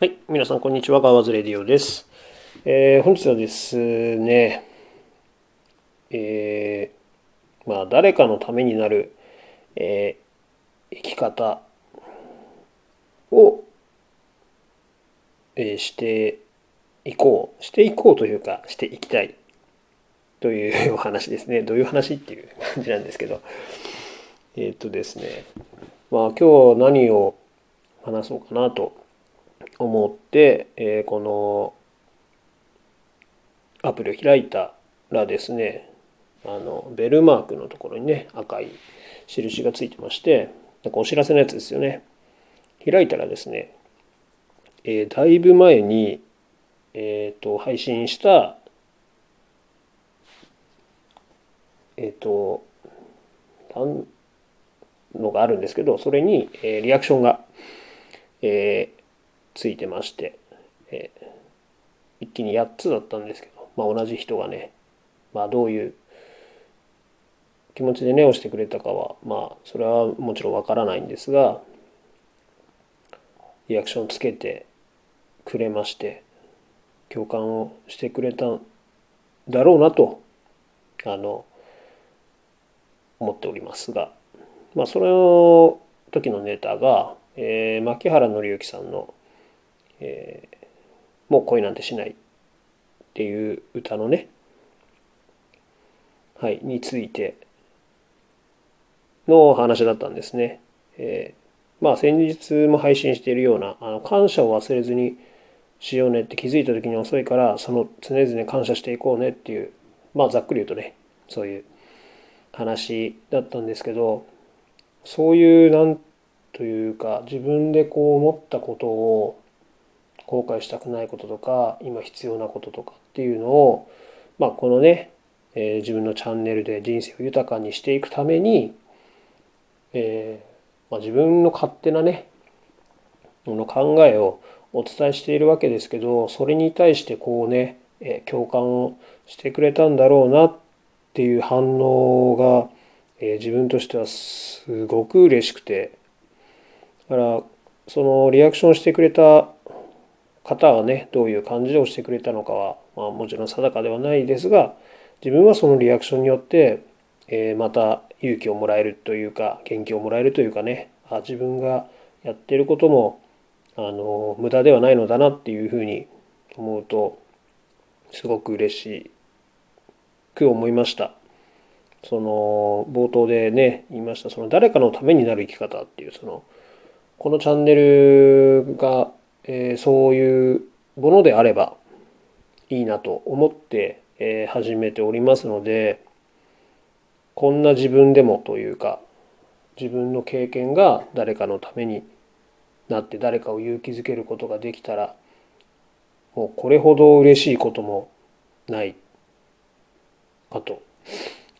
はい、皆さんこんにちは、ガワズレディオです。えー、本日はですね、えー、まあ、誰かのためになる、えー、生き方を、えー、していこう、していこうというか、していきたいという お話ですね。どういう話っていう感じなんですけど、えっ、とですね、まあ、今日何を話そうかなと思って、えー、このアプリを開いたらですねあのベルマークのところにね赤い印がついてましてなんかお知らせのやつですよね。開いたらですね、えー、だいぶ前に、えーと、配信したえっ、ー、とのがあるんですけどそれに、えー、リアクションが、えついてまして、えー、一気に8つだったんですけど、まあ、同じ人がね、まあ、どういう気持ちでね押してくれたかはまあそれはもちろんわからないんですがリアクションつけてくれまして共感をしてくれたんだろうなとあの思っておりますがまあその時のネタが、えー、牧原紀之さんのえー、もう恋なんてしないっていう歌のね、はい、についての話だったんですね。えー、まあ先日も配信しているようなあの感謝を忘れずにしようねって気づいた時に遅いからその常々感謝していこうねっていうまあざっくり言うとねそういう話だったんですけどそういうなんというか自分でこう思ったことを後悔したくないこととか今必要なこととかっていうのを、まあ、このね、えー、自分のチャンネルで人生を豊かにしていくために、えーまあ、自分の勝手なねの考えをお伝えしているわけですけどそれに対してこうね、えー、共感をしてくれたんだろうなっていう反応が、え、自分としてはすごく嬉しくて。だからそのリアクションしてくれた方はねどういう感じで押してくれたのかは、まあ、もちろん定かではないですが自分はそのリアクションによって、えー、また勇気をもらえるというか元気をもらえるというかねあ自分がやってることもあの無駄ではないのだなっていうふうに思うとすごく嬉しく思いました。その冒頭でね言いましたその誰かのためになる生き方っていうそのこのチャンネルがえー、そういうものであればいいなと思って、えー、始めておりますのでこんな自分でもというか自分の経験が誰かのためになって誰かを勇気づけることができたらもうこれほど嬉しいこともないかと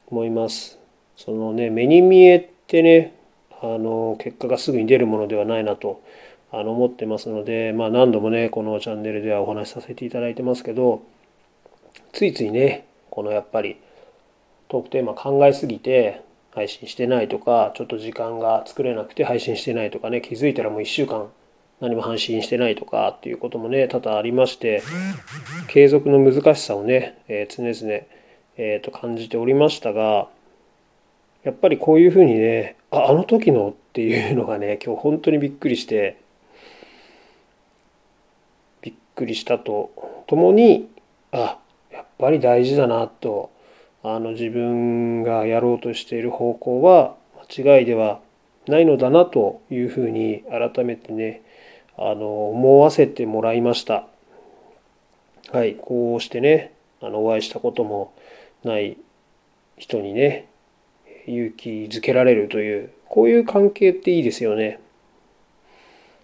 思います。そのね目に見えてねあの結果がすぐに出るものではないなとあの思ってますので、まあ、何度もねこのチャンネルではお話しさせていただいてますけどついついねこのやっぱりトークテーマ考えすぎて配信してないとかちょっと時間が作れなくて配信してないとかね気づいたらもう1週間何も配信してないとかっていうこともね多々ありまして継続の難しさをね、えー、常々、えー、と感じておりましたがやっぱりこういうふうにねああの時のっていうのがね今日本当にびっくりしてくりしたとともにあやっぱり大事だなとあの自分がやろうとしている方向は間違いではないのだなというふうに改めてねあの思わせてもらいました。はい、こうしてねあのお会いしたこともない人にね勇気づけられるというこういう関係っていいですよね。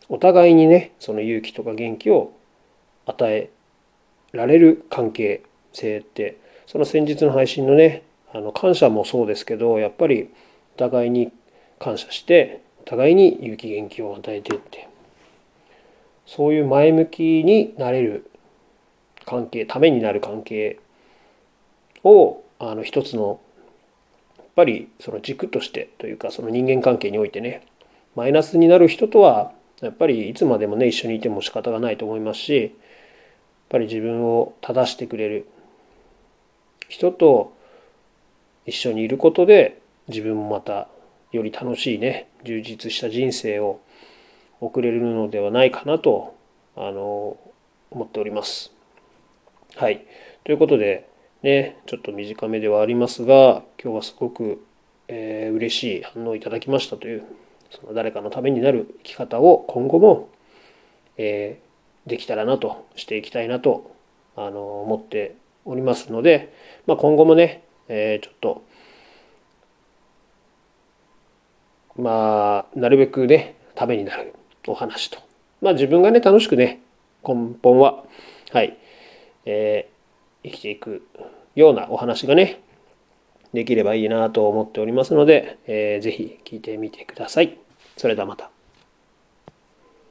お互いにねその勇気とか元気を与えられる関係性ってその先日の配信のねあの感謝もそうですけどやっぱりお互いに感謝してお互いに勇気元気を与えてってそういう前向きになれる関係ためになる関係をあの一つのやっぱりその軸としてというかその人間関係においてねマイナスになる人とはやっぱりいつまでもね一緒にいても仕方がないと思いますしっぱり自分を正してくれる人と一緒にいることで自分もまたより楽しいね充実した人生を送れるのではないかなとあの思っております。はい。ということで、ね、ちょっと短めではありますが、今日はすごく、えー、嬉しい反応をいただきましたという、その誰かのためになる生き方を今後も、えー、できたらなと、していきたいなと、あの思っておりますので、まあ、今後もね、えー、ちょっと、まあ、なるべくね、ためになるお話と。まあ自分がね、楽しくね、根本は、はい、えー、生きていくようなお話がね、できればいいなと思っておりますので、えー、ぜひ聞いてみてください。それではまた。